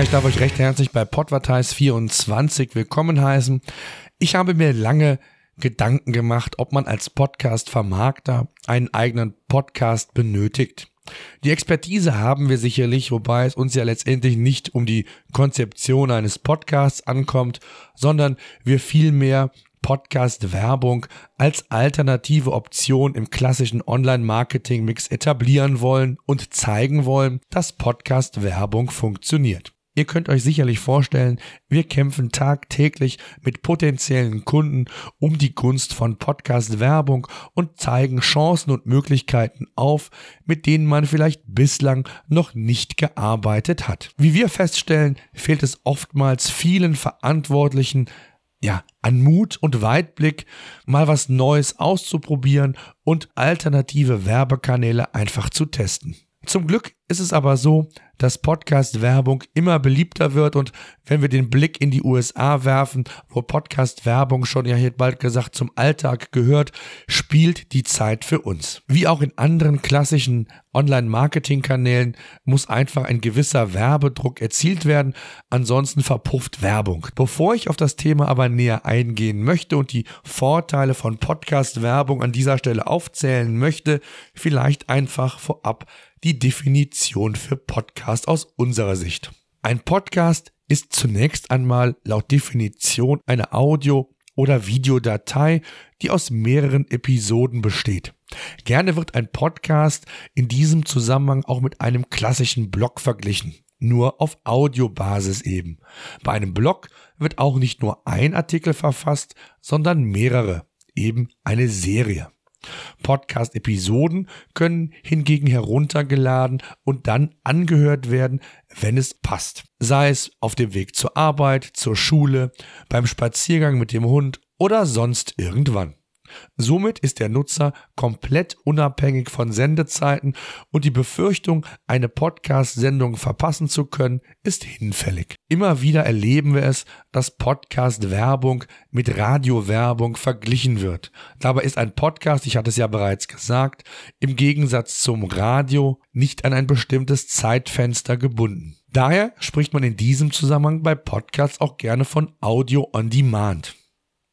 Ich darf euch recht herzlich bei Podvertise 24 willkommen heißen. Ich habe mir lange Gedanken gemacht, ob man als Podcast-Vermarkter einen eigenen Podcast benötigt. Die Expertise haben wir sicherlich, wobei es uns ja letztendlich nicht um die Konzeption eines Podcasts ankommt, sondern wir vielmehr Podcast-Werbung als alternative Option im klassischen Online-Marketing-Mix etablieren wollen und zeigen wollen, dass Podcast-Werbung funktioniert. Ihr könnt euch sicherlich vorstellen, wir kämpfen tagtäglich mit potenziellen Kunden um die Gunst von Podcast-Werbung und zeigen Chancen und Möglichkeiten auf, mit denen man vielleicht bislang noch nicht gearbeitet hat. Wie wir feststellen, fehlt es oftmals vielen Verantwortlichen ja, an Mut und Weitblick, mal was Neues auszuprobieren und alternative Werbekanäle einfach zu testen. Zum Glück ist es aber so, dass Podcast-Werbung immer beliebter wird und wenn wir den Blick in die USA werfen, wo Podcast-Werbung schon ja hier bald gesagt zum Alltag gehört, spielt die Zeit für uns. Wie auch in anderen klassischen Online-Marketing-Kanälen muss einfach ein gewisser Werbedruck erzielt werden, ansonsten verpufft Werbung. Bevor ich auf das Thema aber näher eingehen möchte und die Vorteile von Podcast-Werbung an dieser Stelle aufzählen möchte, vielleicht einfach vorab die Definition für Podcast aus unserer Sicht. Ein Podcast ist zunächst einmal laut Definition eine Audio- oder Videodatei, die aus mehreren Episoden besteht. Gerne wird ein Podcast in diesem Zusammenhang auch mit einem klassischen Blog verglichen, nur auf Audiobasis eben. Bei einem Blog wird auch nicht nur ein Artikel verfasst, sondern mehrere, eben eine Serie. Podcast-Episoden können hingegen heruntergeladen und dann angehört werden, wenn es passt. Sei es auf dem Weg zur Arbeit, zur Schule, beim Spaziergang mit dem Hund oder sonst irgendwann. Somit ist der Nutzer komplett unabhängig von Sendezeiten und die Befürchtung, eine Podcast-Sendung verpassen zu können, ist hinfällig. Immer wieder erleben wir es, dass Podcast-Werbung mit Radiowerbung verglichen wird. Dabei ist ein Podcast, ich hatte es ja bereits gesagt, im Gegensatz zum Radio nicht an ein bestimmtes Zeitfenster gebunden. Daher spricht man in diesem Zusammenhang bei Podcasts auch gerne von Audio on Demand.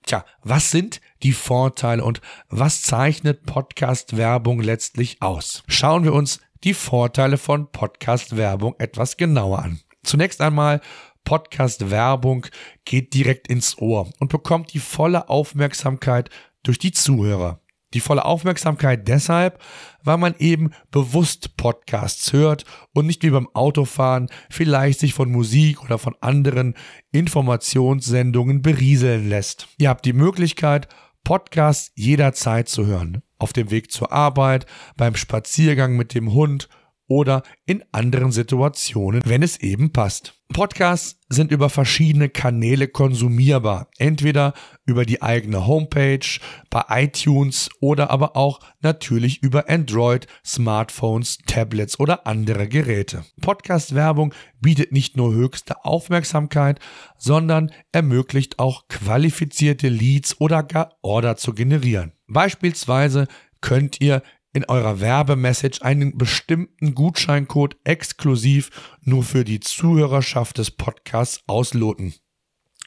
Tja, was sind die Vorteile und was zeichnet Podcast-Werbung letztlich aus? Schauen wir uns die Vorteile von Podcast-Werbung etwas genauer an. Zunächst einmal, Podcast-Werbung geht direkt ins Ohr und bekommt die volle Aufmerksamkeit durch die Zuhörer. Die volle Aufmerksamkeit deshalb, weil man eben bewusst Podcasts hört und nicht wie beim Autofahren vielleicht sich von Musik oder von anderen Informationssendungen berieseln lässt. Ihr habt die Möglichkeit, Podcasts jederzeit zu hören. Auf dem Weg zur Arbeit, beim Spaziergang mit dem Hund oder in anderen Situationen, wenn es eben passt. Podcasts sind über verschiedene Kanäle konsumierbar, entweder über die eigene Homepage, bei iTunes oder aber auch natürlich über Android, Smartphones, Tablets oder andere Geräte. Podcast-Werbung bietet nicht nur höchste Aufmerksamkeit, sondern ermöglicht auch qualifizierte Leads oder gar Order zu generieren. Beispielsweise könnt ihr in eurer Werbemessage einen bestimmten Gutscheincode exklusiv nur für die Zuhörerschaft des Podcasts ausloten.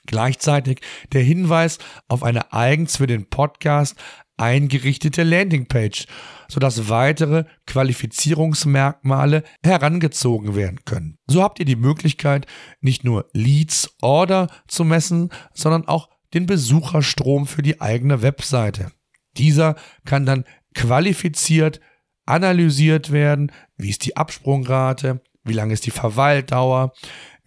Gleichzeitig der Hinweis auf eine eigens für den Podcast eingerichtete Landingpage, sodass weitere Qualifizierungsmerkmale herangezogen werden können. So habt ihr die Möglichkeit, nicht nur Leads, Order zu messen, sondern auch den Besucherstrom für die eigene Webseite. Dieser kann dann qualifiziert analysiert werden. Wie ist die Absprungrate? Wie lange ist die Verweildauer?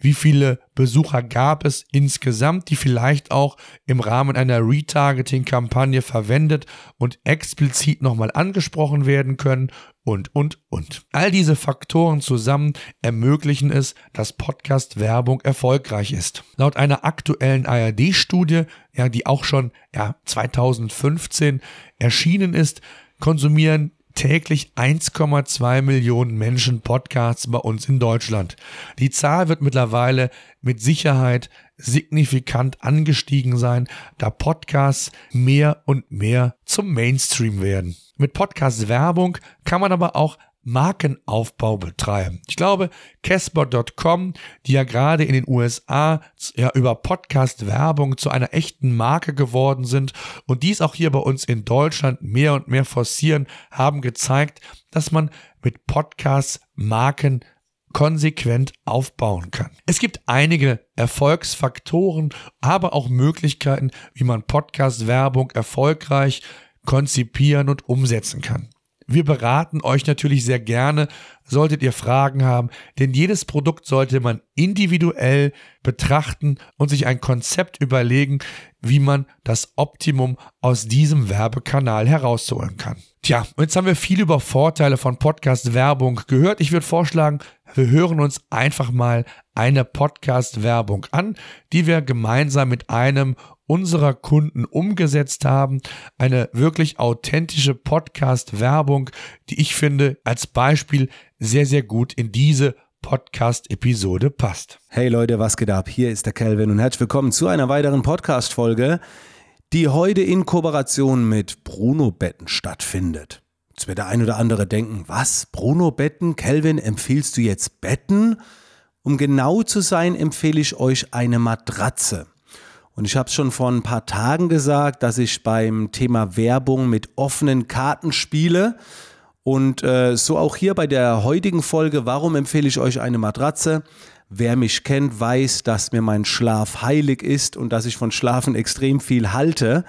Wie viele Besucher gab es insgesamt, die vielleicht auch im Rahmen einer Retargeting-Kampagne verwendet und explizit nochmal angesprochen werden können und, und, und. All diese Faktoren zusammen ermöglichen es, dass Podcast-Werbung erfolgreich ist. Laut einer aktuellen ARD-Studie, ja, die auch schon ja, 2015 erschienen ist, konsumieren täglich 1,2 Millionen Menschen Podcasts bei uns in Deutschland. Die Zahl wird mittlerweile mit Sicherheit signifikant angestiegen sein, da Podcasts mehr und mehr zum Mainstream werden. Mit Podcast-Werbung kann man aber auch Markenaufbau betreiben. Ich glaube, Casper.com, die ja gerade in den USA ja über Podcast-Werbung zu einer echten Marke geworden sind und dies auch hier bei uns in Deutschland mehr und mehr forcieren, haben gezeigt, dass man mit Podcasts Marken konsequent aufbauen kann. Es gibt einige Erfolgsfaktoren, aber auch Möglichkeiten, wie man Podcast-Werbung erfolgreich konzipieren und umsetzen kann. Wir beraten euch natürlich sehr gerne, solltet ihr Fragen haben, denn jedes Produkt sollte man individuell betrachten und sich ein Konzept überlegen, wie man das Optimum aus diesem Werbekanal herausholen kann. Tja, jetzt haben wir viel über Vorteile von Podcast-Werbung gehört. Ich würde vorschlagen, wir hören uns einfach mal eine Podcast-Werbung an, die wir gemeinsam mit einem unserer Kunden umgesetzt haben. Eine wirklich authentische Podcast-Werbung, die ich finde als Beispiel sehr, sehr gut in diese Podcast-Episode passt. Hey Leute, was geht ab? Hier ist der Kelvin und herzlich willkommen zu einer weiteren Podcast-Folge, die heute in Kooperation mit Bruno Betten stattfindet. Jetzt wird der ein oder andere denken, was? Bruno Betten? Kelvin, empfiehlst du jetzt Betten? Um genau zu sein, empfehle ich euch eine Matratze. Und ich habe es schon vor ein paar Tagen gesagt, dass ich beim Thema Werbung mit offenen Karten spiele. Und äh, so auch hier bei der heutigen Folge, warum empfehle ich euch eine Matratze? Wer mich kennt, weiß, dass mir mein Schlaf heilig ist und dass ich von Schlafen extrem viel halte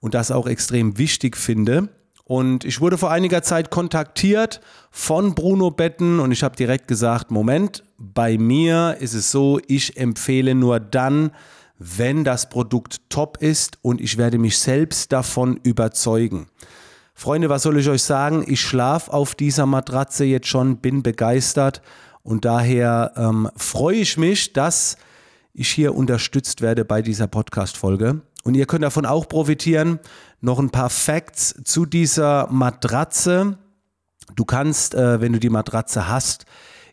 und das auch extrem wichtig finde. Und ich wurde vor einiger Zeit kontaktiert von Bruno Betten und ich habe direkt gesagt, Moment, bei mir ist es so, ich empfehle nur dann, wenn das Produkt top ist und ich werde mich selbst davon überzeugen. Freunde, was soll ich euch sagen? Ich schlafe auf dieser Matratze jetzt schon, bin begeistert und daher ähm, freue ich mich, dass ich hier unterstützt werde bei dieser Podcast-Folge. Und ihr könnt davon auch profitieren. Noch ein paar Facts zu dieser Matratze. Du kannst, äh, wenn du die Matratze hast,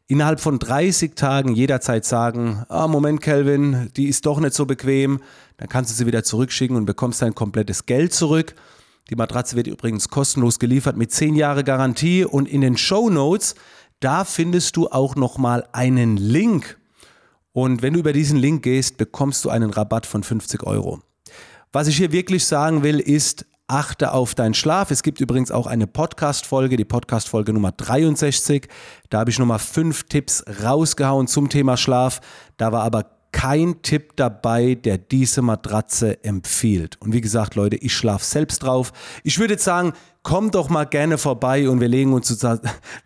innerhalb von 30 Tagen jederzeit sagen, ah, Moment, Kelvin, die ist doch nicht so bequem, dann kannst du sie wieder zurückschicken und bekommst dein komplettes Geld zurück. Die Matratze wird übrigens kostenlos geliefert mit 10 Jahre Garantie und in den Show Notes, da findest du auch nochmal einen Link. Und wenn du über diesen Link gehst, bekommst du einen Rabatt von 50 Euro. Was ich hier wirklich sagen will, ist, achte auf deinen Schlaf. Es gibt übrigens auch eine Podcast-Folge, die Podcast-Folge Nummer 63. Da habe ich nochmal fünf Tipps rausgehauen zum Thema Schlaf. Da war aber kein Tipp dabei, der diese Matratze empfiehlt. Und wie gesagt, Leute, ich schlafe selbst drauf. Ich würde jetzt sagen, komm doch mal gerne vorbei und wir legen uns zusammen,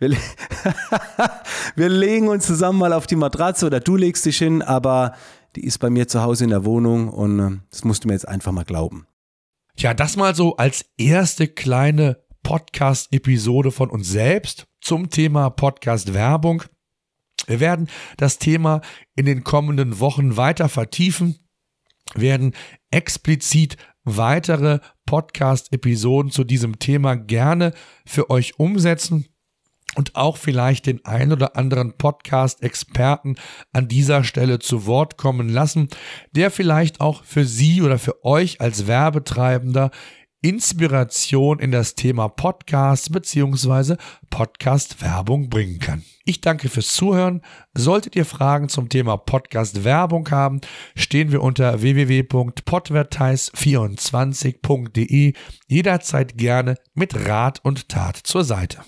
wir, legen uns zusammen mal auf die Matratze oder du legst dich hin, aber die ist bei mir zu Hause in der Wohnung und äh, das musst du mir jetzt einfach mal glauben. Tja, das mal so als erste kleine Podcast-Episode von uns selbst zum Thema Podcast-Werbung. Wir werden das Thema in den kommenden Wochen weiter vertiefen, werden explizit weitere Podcast-Episoden zu diesem Thema gerne für euch umsetzen und auch vielleicht den ein oder anderen Podcast-Experten an dieser Stelle zu Wort kommen lassen, der vielleicht auch für Sie oder für euch als Werbetreibender Inspiration in das Thema Podcast bzw. Podcast-Werbung bringen kann. Ich danke fürs Zuhören. Solltet ihr Fragen zum Thema Podcast-Werbung haben, stehen wir unter www.podvertise24.de jederzeit gerne mit Rat und Tat zur Seite.